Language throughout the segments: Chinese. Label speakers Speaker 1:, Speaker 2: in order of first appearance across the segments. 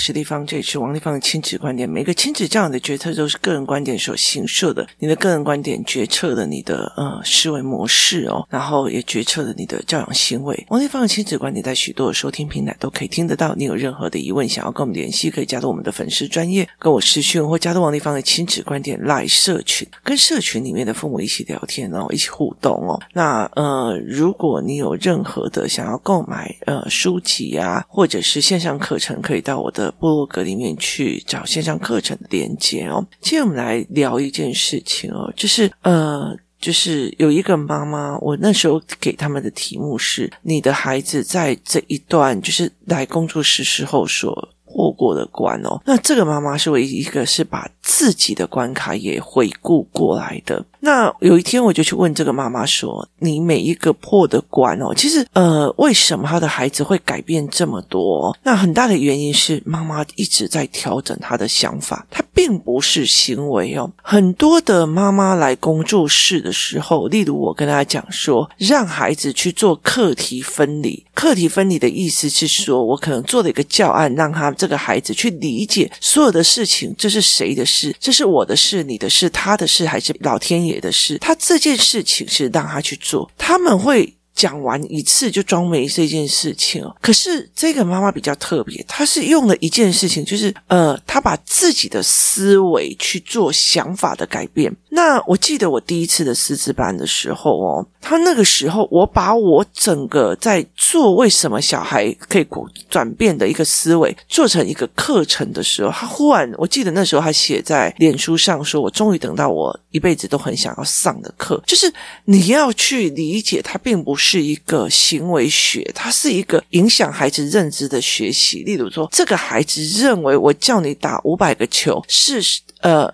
Speaker 1: 是丽芳，这里是王立芳的亲子观点。每个亲子教养的决策都是个人观点所形设的，你的个人观点决策了你的呃思维模式哦，然后也决策了你的教养行为。王立芳的亲子观点在许多的收听平台都可以听得到。你有任何的疑问，想要跟我们联系，可以加入我们的粉丝专业，跟我私讯，或加入王立芳的亲子观点来社群，跟社群里面的父母一起聊天哦，一起互动哦。那呃，如果你有任何的想要购买呃书籍啊，或者是线上课程，可以到我的部落格里面去找线上课程的连接哦。今天我们来聊一件事情哦，就是呃，就是有一个妈妈，我那时候给他们的题目是：你的孩子在这一段就是来工作室时候所过过的关哦。那这个妈妈是唯一一个是把自己的关卡也回顾过来的。那有一天，我就去问这个妈妈说：“你每一个破的关哦，其实呃，为什么她的孩子会改变这么多？那很大的原因是妈妈一直在调整她的想法，她并不是行为哦。很多的妈妈来工作室的时候，例如我跟她讲说，让孩子去做课题分离。课题分离的意思是说，我可能做了一个教案，让他这个孩子去理解所有的事情，这是谁的事？这是我的事，你的事，他的事，还是老天爷？”的事，他这件事情是让他去做，他们会讲完一次就装没这件事情哦。可是这个妈妈比较特别，她是用了一件事情，就是呃，她把自己的思维去做想法的改变。那我记得我第一次的师资班的时候哦。他那个时候，我把我整个在做为什么小孩可以转变的一个思维做成一个课程的时候，他忽然，我记得那时候他写在脸书上说：“我终于等到我一辈子都很想要上的课，就是你要去理解，它并不是是一个行为学，它是一个影响孩子认知的学习。例如说，这个孩子认为我叫你打五百个球是呃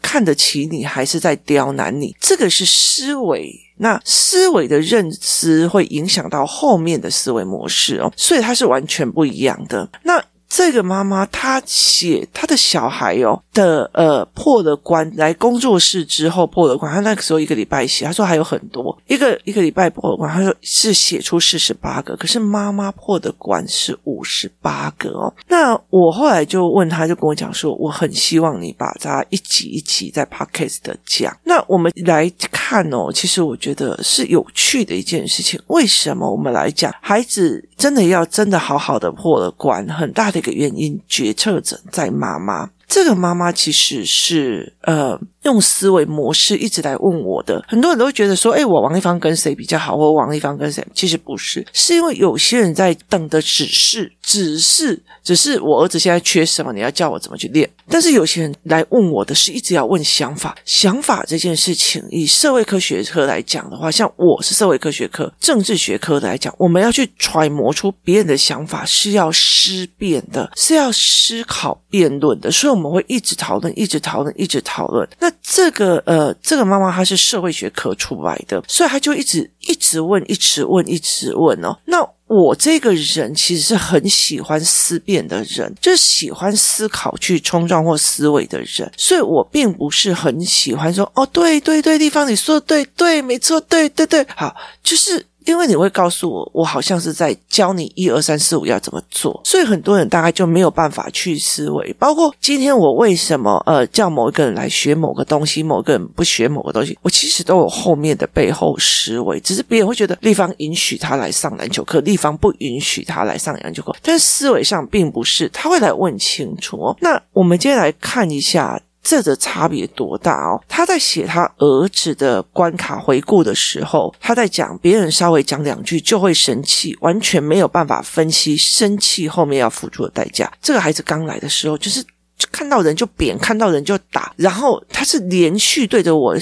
Speaker 1: 看得起你，还是在刁难你？这个是思维。”那思维的认知会影响到后面的思维模式哦，所以它是完全不一样的。那。这个妈妈她写她的小孩哦的呃破了关来工作室之后破了关，她那个时候一个礼拜写，她说还有很多，一个一个礼拜破了关，她说是写出四十八个，可是妈妈破的关是五十八个哦。那我后来就问她，就跟我讲说，我很希望你把它一集一集在 Podcast 的讲。那我们来看哦，其实我觉得是有趣的一件事情。为什么我们来讲孩子真的要真的好好的破了关，很大的。个原因，决策者在妈妈。这个妈妈其实是呃用思维模式一直来问我的，很多人都会觉得说，哎，我王丽芳跟谁比较好，或王丽芳跟谁？其实不是，是因为有些人在等的只是，只是，只是我儿子现在缺什么，你要教我怎么去练。但是有些人来问我的是一直要问想法，想法这件事情，以社会科学科来讲的话，像我是社会科学科、政治学科的来讲，我们要去揣摩出别人的想法，是要思辨的，是要思考辩论的，所以我们。会一直讨论，一直讨论，一直讨论。那这个呃，这个妈妈她是社会学科出来的，所以她就一直一直问，一直问，一直问哦。那我这个人其实是很喜欢思辨的人，就喜欢思考去冲撞或思维的人，所以我并不是很喜欢说哦，对对对，地方你说的对对，没错，对对对，好，就是。因为你会告诉我，我好像是在教你一二三四五要怎么做，所以很多人大概就没有办法去思维。包括今天我为什么呃叫某一个人来学某个东西，某个人不学某个东西，我其实都有后面的背后思维。只是别人会觉得立方允许他来上篮球课，立方不允许他来上篮球课，但思维上并不是，他会来问清楚哦。那我们接下来看一下。这的差别多大哦？他在写他儿子的关卡回顾的时候，他在讲别人稍微讲两句就会生气，完全没有办法分析生气后面要付出的代价。这个孩子刚来的时候，就是看到人就扁，看到人就打，然后他是连续对着我。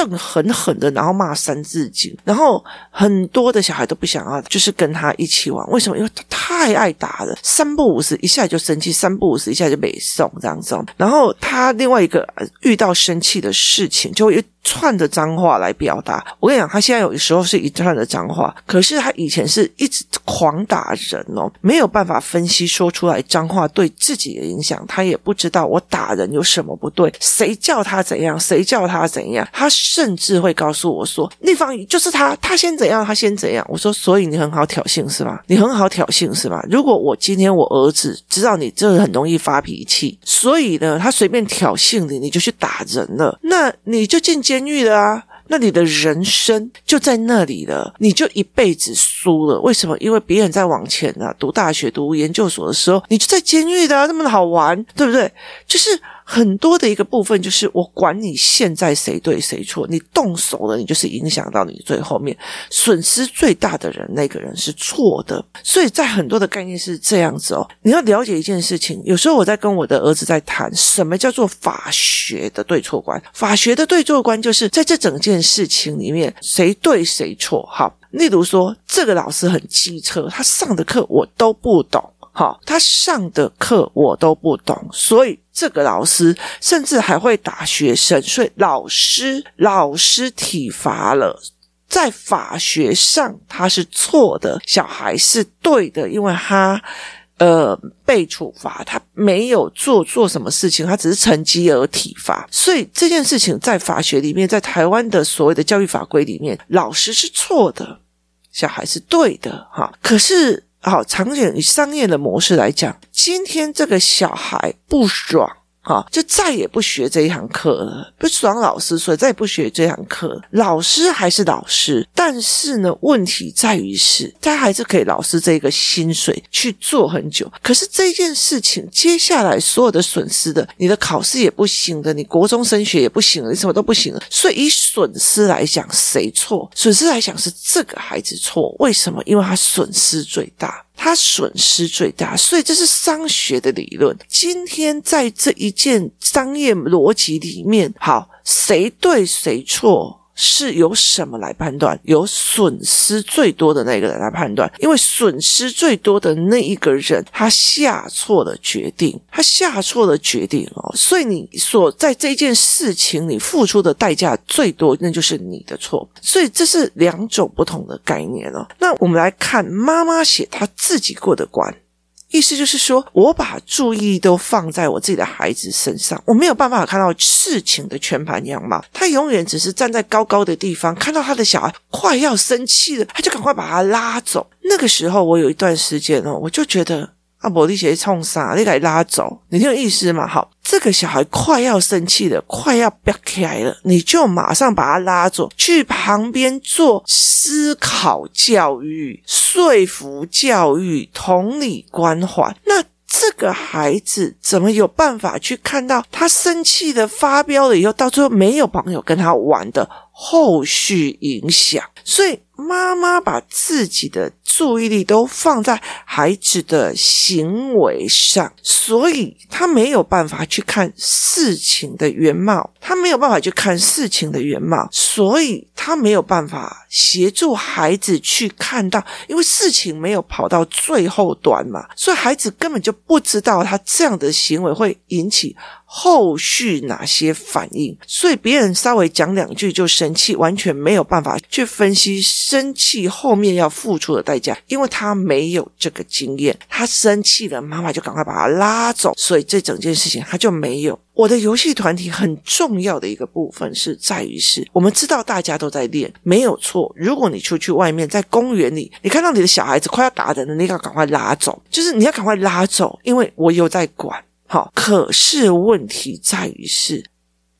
Speaker 1: 瞪狠狠的，然后骂三字经，然后很多的小孩都不想要，就是跟他一起玩。为什么？因为他太爱打了，三不五时一下就生气，三不五时一下就被送这样子。然后他另外一个遇到生气的事情，就会。串的脏话来表达，我跟你讲，他现在有的时候是一串的脏话，可是他以前是一直狂打人哦，没有办法分析说出来脏话对自己的影响，他也不知道我打人有什么不对，谁叫他怎样，谁叫他怎样，他甚至会告诉我说：“那方就是他，他先怎样，他先怎样。”我说：“所以你很好挑衅是吧？你很好挑衅是吧？如果我今天我儿子知道你这很容易发脾气，所以呢，他随便挑衅你，你就去打人了，那你就进监狱了啊。”那你的人生就在那里了，你就一辈子输了。为什么？因为别人在往前啊，读大学、读研究所的时候，你就在监狱的啊，那么好玩，对不对？就是。很多的一个部分就是，我管你现在谁对谁错，你动手了，你就是影响到你最后面损失最大的人，那个人是错的。所以在很多的概念是这样子哦，你要了解一件事情。有时候我在跟我的儿子在谈，什么叫做法学的对错观？法学的对错观就是在这整件事情里面，谁对谁错。好，例如说，这个老师很机车，他上的课我都不懂。好，他上的课我都不懂，所以。这个老师甚至还会打学生，所以老师老师体罚了，在法学上他是错的，小孩是对的，因为他呃被处罚，他没有做做什么事情，他只是成绩而体罚，所以这件事情在法学里面，在台湾的所谓的教育法规里面，老师是错的，小孩是对的，哈，可是。好，场景以商业的模式来讲，今天这个小孩不爽。好，就再也不学这一堂课了，不爽老师，所以再也不学这堂课。老师还是老师，但是呢，问题在于是，他还是可以老师这个薪水去做很久。可是这件事情，接下来所有的损失的，你的考试也不行的，你国中升学也不行了，你什么都不行了。所以以损失来讲，谁错？损失来讲是这个孩子错。为什么？因为他损失最大。他损失最大，所以这是商学的理论。今天在这一件商业逻辑里面，好，谁对谁错？是由什么来判断？由损失最多的那个人来判断，因为损失最多的那一个人，他下错了决定，他下错了决定哦，所以你所在这件事情你付出的代价最多，那就是你的错。所以这是两种不同的概念哦。那我们来看妈妈写她自己过的关。意思就是说，我把注意都放在我自己的孩子身上，我没有办法看到事情的全盘样貌。他永远只是站在高高的地方，看到他的小孩快要生气了，他就赶快把他拉走。那个时候，我有一段时间哦，我就觉得。啊，伯利鞋冲啥？你给拉走，你听有意思吗？好，这个小孩快要生气了，快要飙起来了，你就马上把他拉走，去旁边做思考教育、说服教育、同理关怀。那这个孩子怎么有办法去看到他生气的发飙了以后，到最后没有朋友跟他玩的后续影响？所以。妈妈把自己的注意力都放在孩子的行为上，所以他没有办法去看事情的原貌，他没有办法去看事情的原貌，所以他没有办法协助孩子去看到，因为事情没有跑到最后端嘛，所以孩子根本就不知道他这样的行为会引起。后续哪些反应？所以别人稍微讲两句就生气，完全没有办法去分析生气后面要付出的代价，因为他没有这个经验。他生气了，妈妈就赶快把他拉走，所以这整件事情他就没有。我的游戏团体很重要的一个部分是在于是，我们知道大家都在练，没有错。如果你出去外面在公园里，你看到你的小孩子快要打人了，你要赶快拉走，就是你要赶快拉走，因为我有在管。好，可是问题在于是。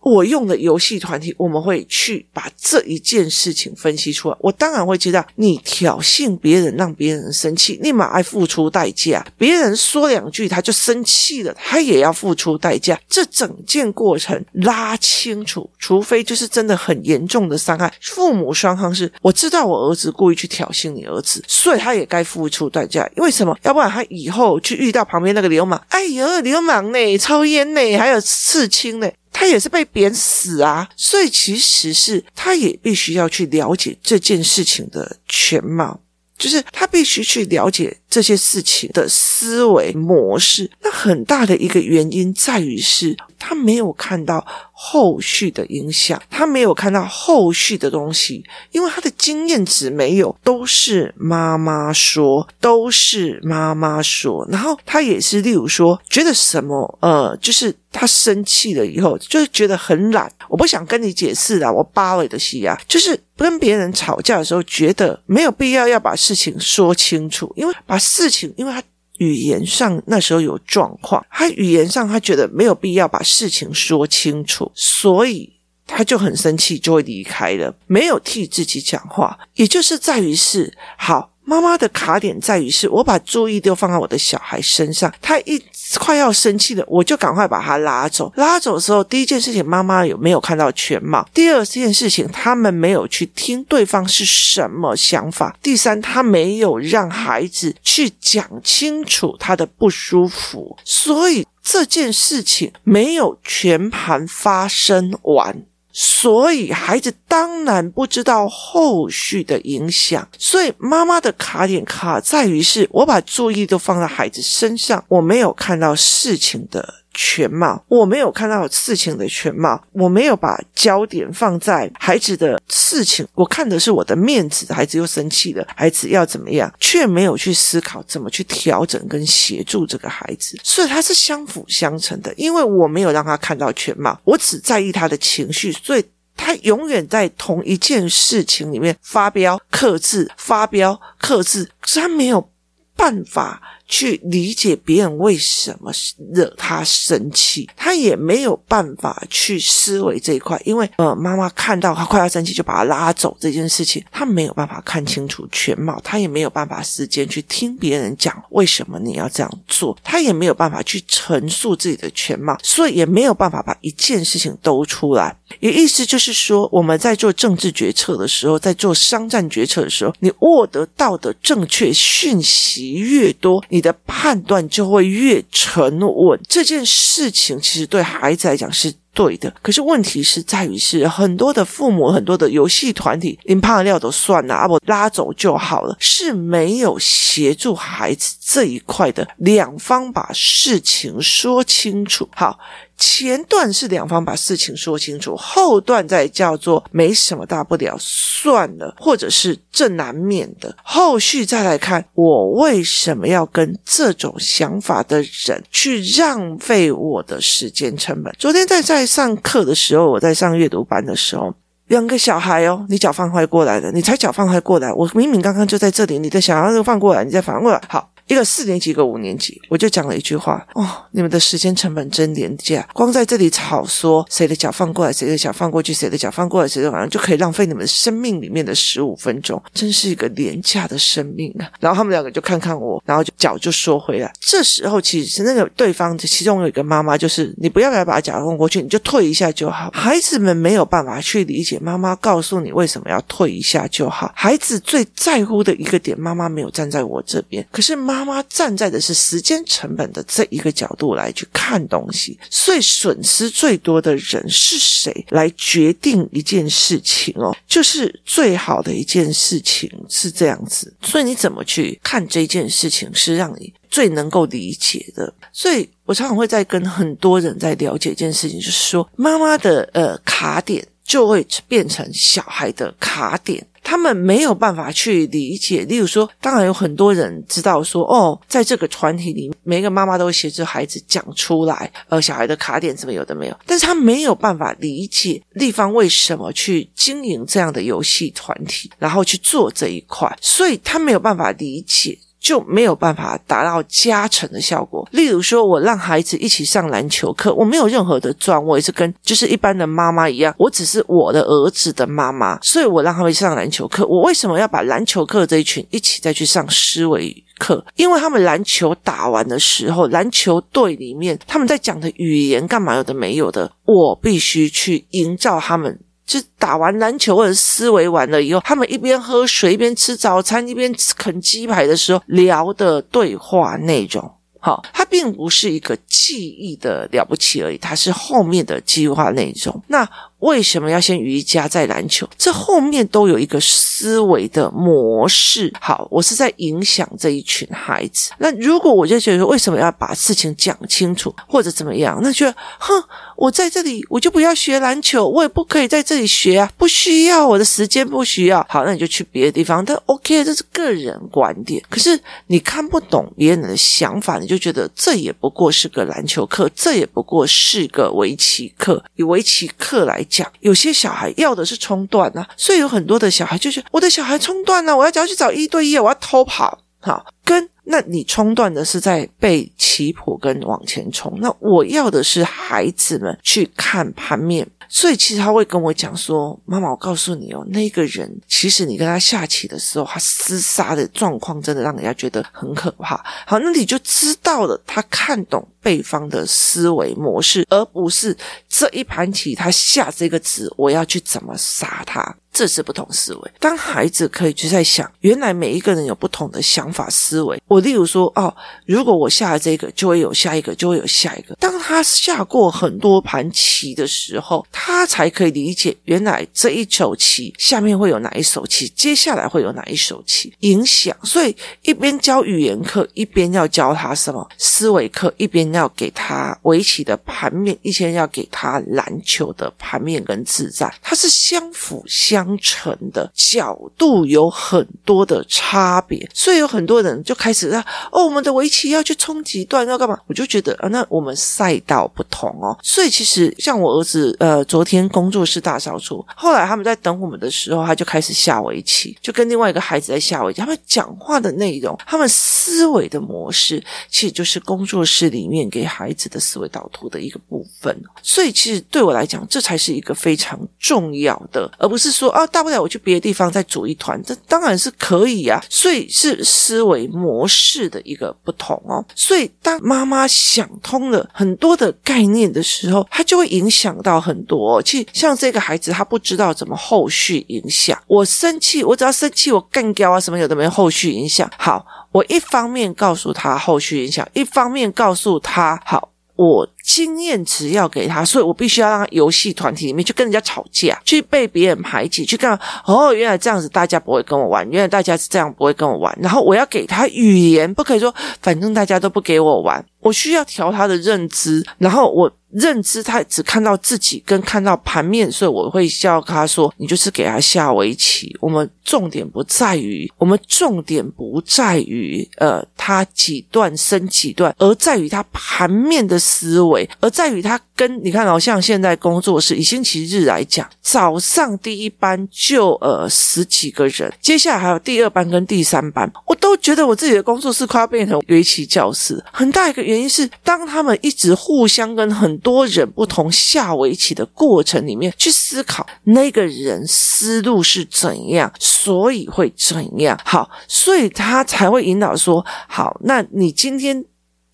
Speaker 1: 我用的游戏团体，我们会去把这一件事情分析出来。我当然会知道，你挑衅别人，让别人生气，立马爱付出代价。别人说两句，他就生气了，他也要付出代价。这整件过程拉清楚，除非就是真的很严重的伤害。父母双方是，我知道我儿子故意去挑衅你儿子，所以他也该付出代价。因为什么？要不然他以后去遇到旁边那个流氓，哎呦，流氓呢，抽烟呢，还有刺青呢。他也是被贬死啊，所以其实是他也必须要去了解这件事情的全貌，就是他必须去了解这些事情的思维模式，那很大的一个原因在于是他没有看到后续的影响，他没有看到后续的东西，因为他的经验值没有，都是妈妈说，都是妈妈说，然后他也是，例如说，觉得什么，呃，就是他生气了以后，就是觉得很懒，我不想跟你解释了，我巴了的戏啊，就是跟别人吵架的时候，觉得没有必要要把事情说清楚，因为把事情，因为他。语言上那时候有状况，他语言上他觉得没有必要把事情说清楚，所以他就很生气，就会离开了，没有替自己讲话，也就是在于是好。妈妈的卡点在于是，我把注意都放在我的小孩身上，他一快要生气了，我就赶快把他拉走。拉走的时候，第一件事情，妈妈有没有看到全貌？第二件事情，他们没有去听对方是什么想法。第三，他没有让孩子去讲清楚他的不舒服，所以这件事情没有全盘发生完。所以孩子当然不知道后续的影响，所以妈妈的卡点卡在于是，我把注意都放在孩子身上，我没有看到事情的。全貌，我没有看到事情的全貌，我没有把焦点放在孩子的事情，我看的是我的面子，孩子又生气了，孩子要怎么样，却没有去思考怎么去调整跟协助这个孩子，所以他是相辅相成的，因为我没有让他看到全貌，我只在意他的情绪，所以他永远在同一件事情里面发飙、克制、发飙、克制，可是他没有办法。去理解别人为什么惹他生气，他也没有办法去思维这一块，因为呃，妈妈看到他快要生气，就把他拉走这件事情，他没有办法看清楚全貌，他也没有办法时间去听别人讲为什么你要这样做，他也没有办法去陈述自己的全貌，所以也没有办法把一件事情兜出来。也意思就是说，我们在做政治决策的时候，在做商战决策的时候，你获得到的正确讯息越多，你你的判断就会越沉稳。这件事情其实对孩子来讲是对的，可是问题是在于是很多的父母、很多的游戏团体，连怕料都算了，啊，我拉走就好了，是没有协助孩子这一块的，两方把事情说清楚。好。前段是两方把事情说清楚，后段再叫做没什么大不了，算了，或者是正难免的。后续再来看，我为什么要跟这种想法的人去浪费我的时间成本？昨天在在上课的时候，我在上阅读班的时候，两个小孩哦，你脚放坏过来了，你才脚放坏过来，我明明刚刚就在这里，你的小孩又放过来，你再反过来，好。一个四年级，一个五年级，我就讲了一句话哦，你们的时间成本真廉价，光在这里吵说谁的脚放过来，谁的脚放过去，谁的脚放过来，谁的反正就可以浪费你们生命里面的十五分钟，真是一个廉价的生命啊！然后他们两个就看看我，然后就脚就缩回来。这时候其实那个对方的其中有一个妈妈，就是你不要不要把脚放过去，你就退一下就好。孩子们没有办法去理解妈妈告诉你为什么要退一下就好。孩子最在乎的一个点，妈妈没有站在我这边，可是妈。妈妈站在的是时间成本的这一个角度来去看东西，所以损失最多的人是谁来决定一件事情哦？就是最好的一件事情是这样子，所以你怎么去看这件事情是让你最能够理解的。所以我常常会在跟很多人在了解一件事情，就是说妈妈的呃卡点就会变成小孩的卡点。他们没有办法去理解，例如说，当然有很多人知道说，哦，在这个团体里，每个妈妈都会协助孩子讲出来，呃，小孩的卡点怎么有的没有，但是他没有办法理解立方为什么去经营这样的游戏团体，然后去做这一块，所以他没有办法理解。就没有办法达到加成的效果。例如说，我让孩子一起上篮球课，我没有任何的赚，我也是跟就是一般的妈妈一样，我只是我的儿子的妈妈，所以我让他们上篮球课。我为什么要把篮球课这一群一起再去上思维课？因为他们篮球打完的时候，篮球队里面他们在讲的语言干嘛有的没有的，我必须去营造他们。就打完篮球或者思维完了以后，他们一边喝水一边吃早餐一边啃鸡排的时候聊的对话内容，好，它并不是一个记忆的了不起而已，它是后面的计划内容。那为什么要先瑜伽再篮球？这后面都有一个思维的模式。好，我是在影响这一群孩子。那如果我就觉得说，为什么要把事情讲清楚，或者怎么样？那就哼，我在这里，我就不要学篮球，我也不可以在这里学啊，不需要，我的时间不需要。好，那你就去别的地方。但 OK，这是个人观点。可是你看不懂别人的想法，你就觉得这也不过是个篮球课，这也不过是个围棋课。以围棋课来讲，有些小孩要的是冲断啊，所以有很多的小孩就是我的小孩冲断了，我要只要去找一对一，我要偷跑。好，跟那你冲段的是在背棋谱跟往前冲，那我要的是孩子们去看盘面。所以其实他会跟我讲说：“妈妈，我告诉你哦，那个人其实你跟他下棋的时候，他厮杀的状况真的让人家觉得很可怕。好，那你就知道了，他看懂对方的思维模式，而不是这一盘棋他下这个子，我要去怎么杀他。”这是不同思维。当孩子可以去在想，原来每一个人有不同的想法思思维。我例如说，哦，如果我下了这个，就会有下一个，就会有下一个。当他下过很多盘棋的时候，他才可以理解，原来这一手棋下面会有哪一手棋，接下来会有哪一手棋影响。所以一边教语言课，一边要教他什么思维课，一边要给他围棋的盘面，一边要给他篮球的盘面跟自在，它是相辅相。成的角度有很多的差别，所以有很多人就开始说：“哦，我们的围棋要去冲几段，要干嘛？”我就觉得啊，那我们赛道不同哦。所以其实像我儿子，呃，昨天工作室大扫除，后来他们在等我们的时候，他就开始下围棋，就跟另外一个孩子在下围棋。他们讲话的内容，他们思维的模式，其实就是工作室里面给孩子的思维导图的一个部分。所以其实对我来讲，这才是一个非常重要的，而不是说。啊，大不了我去别的地方再组一团，这当然是可以啊。所以是思维模式的一个不同哦。所以当妈妈想通了很多的概念的时候，他就会影响到很多哦。其实像这个孩子，他不知道怎么后续影响。我生气，我只要生气，我干掉啊什么有的没后续影响。好，我一方面告诉他后续影响，一方面告诉他好。我经验值要给他，所以我必须要让他游戏团体里面去跟人家吵架，去被别人排挤，去干哦，原来这样子大家不会跟我玩，原来大家是这样不会跟我玩。然后我要给他语言，不可以说反正大家都不给我玩，我需要调他的认知，然后我。认知他只看到自己跟看到盘面，所以我会教他说：“你就是给他下围棋。我们重点不在于，我们重点不在于，呃，他几段升几段，而在于他盘面的思维，而在于他跟你看哦，像现在工作室以星期日来讲，早上第一班就呃十几个人，接下来还有第二班跟第三班，我都觉得我自己的工作室快要变成围棋教室。很大一个原因是，当他们一直互相跟很多人不同下围棋的过程里面去思考，那个人思路是怎样，所以会怎样。好，所以他才会引导说：好，那你今天。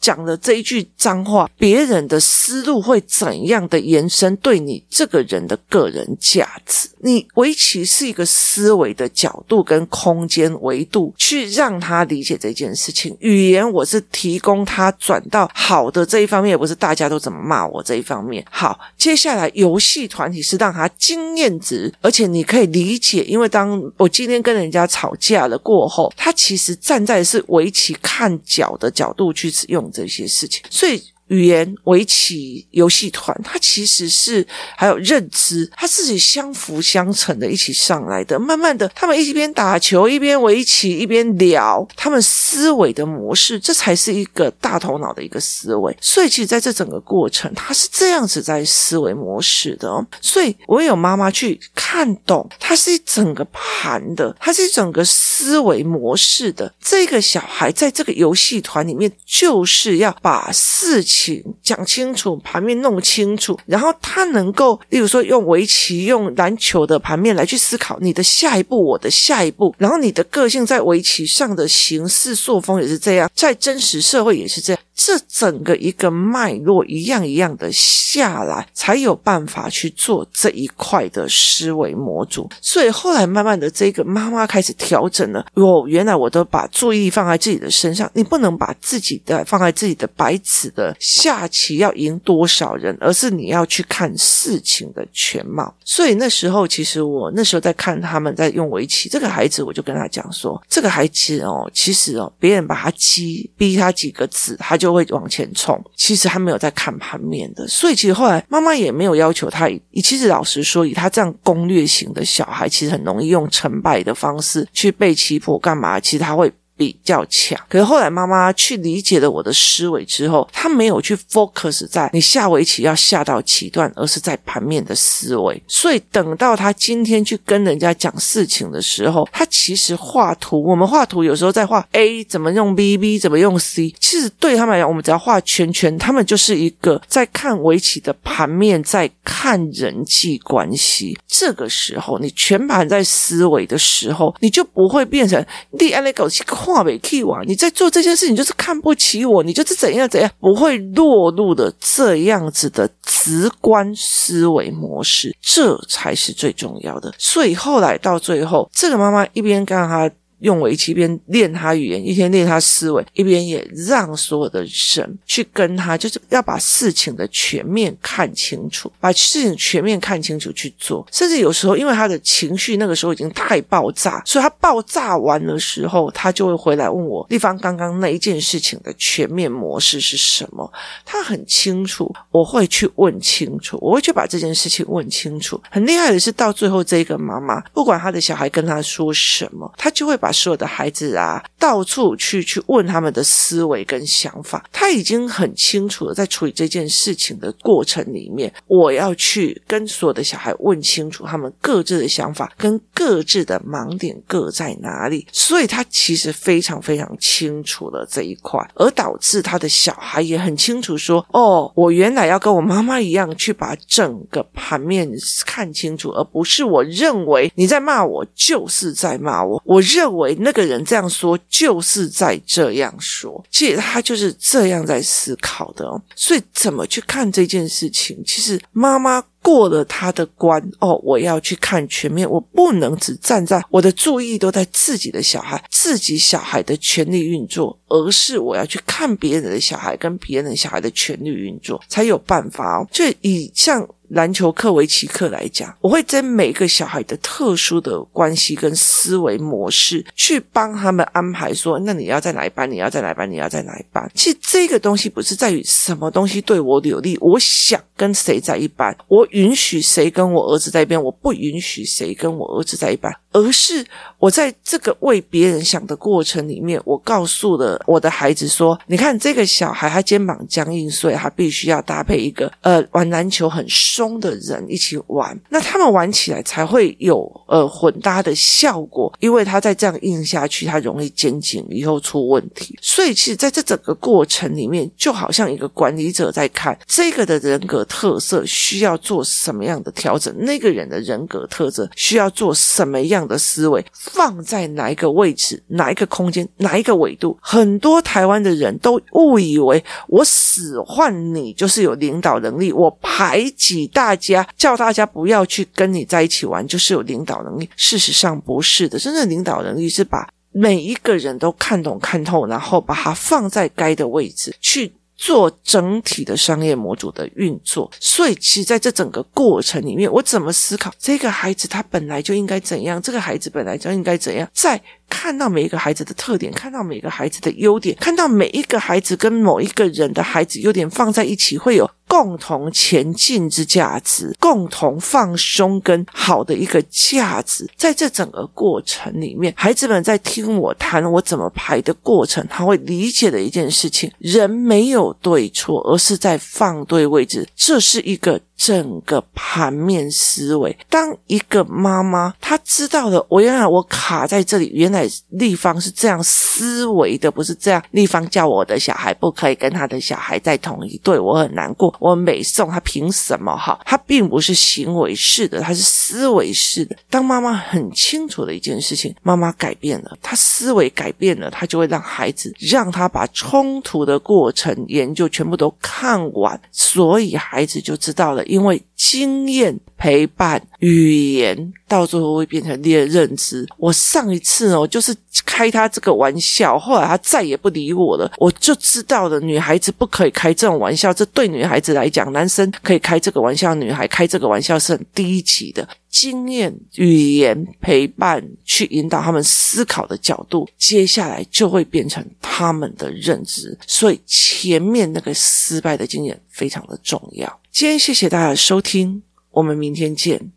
Speaker 1: 讲的这一句脏话，别人的思路会怎样的延伸对你这个人的个人价值？你围棋是一个思维的角度跟空间维度，去让他理解这件事情。语言我是提供他转到好的这一方面，不是大家都怎么骂我这一方面。好，接下来游戏团体是让他经验值，而且你可以理解，因为当我今天跟人家吵架了过后，他其实站在是围棋看角的角度去使用。这些事情，所以。语言、围棋、游戏团，它其实是还有认知，它自己相辅相成的，一起上来的。慢慢的，他们一边打球，一边围棋，一边聊，他们思维的模式，这才是一个大头脑的一个思维。所以，其实在这整个过程，他是这样子在思维模式的哦。所以，我有妈妈去看懂，它是一整个盘的，它是一整个思维模式的。这个小孩在这个游戏团里面，就是要把事情。讲清楚，盘面弄清楚，然后他能够，例如说用围棋、用篮球的盘面来去思考你的下一步，我的下一步，然后你的个性在围棋上的形式作风也是这样，在真实社会也是这样。这整个一个脉络一样一样的下来，才有办法去做这一块的思维模组。所以后来慢慢的，这个妈妈开始调整了。哦，原来我都把注意力放在自己的身上，你不能把自己的放在自己的白纸的下棋要赢多少人，而是你要去看事情的全貌。所以那时候，其实我那时候在看他们在用围棋，这个孩子我就跟他讲说，这个孩子哦，其实哦，别人把他激逼他几个字，他就就会往前冲。其实他没有在看盘面的，所以其实后来妈妈也没有要求他。其实老实说，以他这样攻略型的小孩，其实很容易用成败的方式去被欺负干嘛？其实他会。比较强，可是后来妈妈去理解了我的思维之后，她没有去 focus 在你下围棋要下到棋段，而是在盘面的思维。所以等到他今天去跟人家讲事情的时候，他其实画图，我们画图有时候在画 A 怎么用 B，B 怎么用 C，其实对他们来讲，我们只要画圈圈，他们就是一个在看围棋的盘面，在看人际关系。这个时候，你全盘在思维的时候，你就不会变成你爱那狗去。话尾 key 啊！你在做这件事情就是看不起我，你就是怎样怎样，不会落入的这样子的直观思维模式，这才是最重要的。所以后来到最后，这个妈妈一边跟他。用围棋一边练他语言，一边练他思维，一边也让所有的人去跟他，就是要把事情的全面看清楚，把事情全面看清楚去做。甚至有时候，因为他的情绪那个时候已经太爆炸，所以他爆炸完的时候，他就会回来问我丽芳刚刚那一件事情的全面模式是什么？他很清楚，我会去问清楚，我会去把这件事情问清楚。很厉害的是，到最后这一个妈妈，不管他的小孩跟他说什么，他就会把。所有的孩子啊，到处去去问他们的思维跟想法，他已经很清楚了。在处理这件事情的过程里面，我要去跟所有的小孩问清楚他们各自的想法跟各自的盲点各在哪里。所以他其实非常非常清楚了这一块，而导致他的小孩也很清楚说：“哦，我原来要跟我妈妈一样去把整个盘面看清楚，而不是我认为你在骂我就是在骂我，我认为。”那个人这样说，就是在这样说，其实他就是这样在思考的哦。所以怎么去看这件事情？其实妈妈过了他的关哦，我要去看全面，我不能只站在我的注意都在自己的小孩、自己小孩的权力运作，而是我要去看别人的小孩跟别人小孩的权力运作，才有办法哦。就以像。篮球课、围棋课来讲，我会在每个小孩的特殊的关系跟思维模式，去帮他们安排说，那你要在哪一班？你要在哪一班？你要在哪一班？其实这个东西不是在于什么东西对我有利，我想跟谁在一班，我允许谁跟我儿子在一边，我不允许谁跟我儿子在一班，而是我在这个为别人想的过程里面，我告诉了我的孩子说，你看这个小孩他肩膀僵硬，所以他必须要搭配一个呃玩篮球很松的人一起玩，那他们玩起来才会有呃混搭的效果，因为他再这样硬下去，他容易肩颈以后出问题。所以其实在这整个过程里面，就好像一个管理者在看这个的人格特色需要做什么样的调整，那个人的人格特质需要做什么样的思维，放在哪一个位置、哪一个空间、哪一个维度。很多台湾的人都误以为我使唤你就是有领导能力，我排挤。大家叫大家不要去跟你在一起玩，就是有领导能力。事实上不是的，真正领导能力是把每一个人都看懂看透，然后把它放在该的位置去做整体的商业模组的运作。所以，其实在这整个过程里面，我怎么思考这个孩子他本来就应该怎样，这个孩子本来就应该怎样，在。看到每一个孩子的特点，看到每个孩子的优点，看到每一个孩子跟某一个人的孩子优点放在一起，会有共同前进之价值，共同放松跟好的一个价值。在这整个过程里面，孩子们在听我谈我怎么排的过程，他会理解的一件事情：人没有对错，而是在放对位置。这是一个整个盘面思维。当一个妈妈她知道了，我原来我卡在这里，原来立方是这样思维的，不是这样。立方叫我的小孩不可以跟他的小孩在同一队，我很难过。我美颂他凭什么？哈，他并不是行为式的，他是思维式的。当妈妈很清楚的一件事情，妈妈改变了，她思维改变了，她就会让孩子，让他把冲突的过程研究全部都看完，所以孩子就知道了，因为经验。陪伴语言到最后会变成你的认知。我上一次哦，就是开他这个玩笑，后来他再也不理我了。我就知道了，女孩子不可以开这种玩笑。这对女孩子来讲，男生可以开这个玩笑，女孩开这个玩笑是很低级的。经验、语言、陪伴，去引导他们思考的角度，接下来就会变成他们的认知。所以前面那个失败的经验非常的重要。今天谢谢大家收听。我们明天见。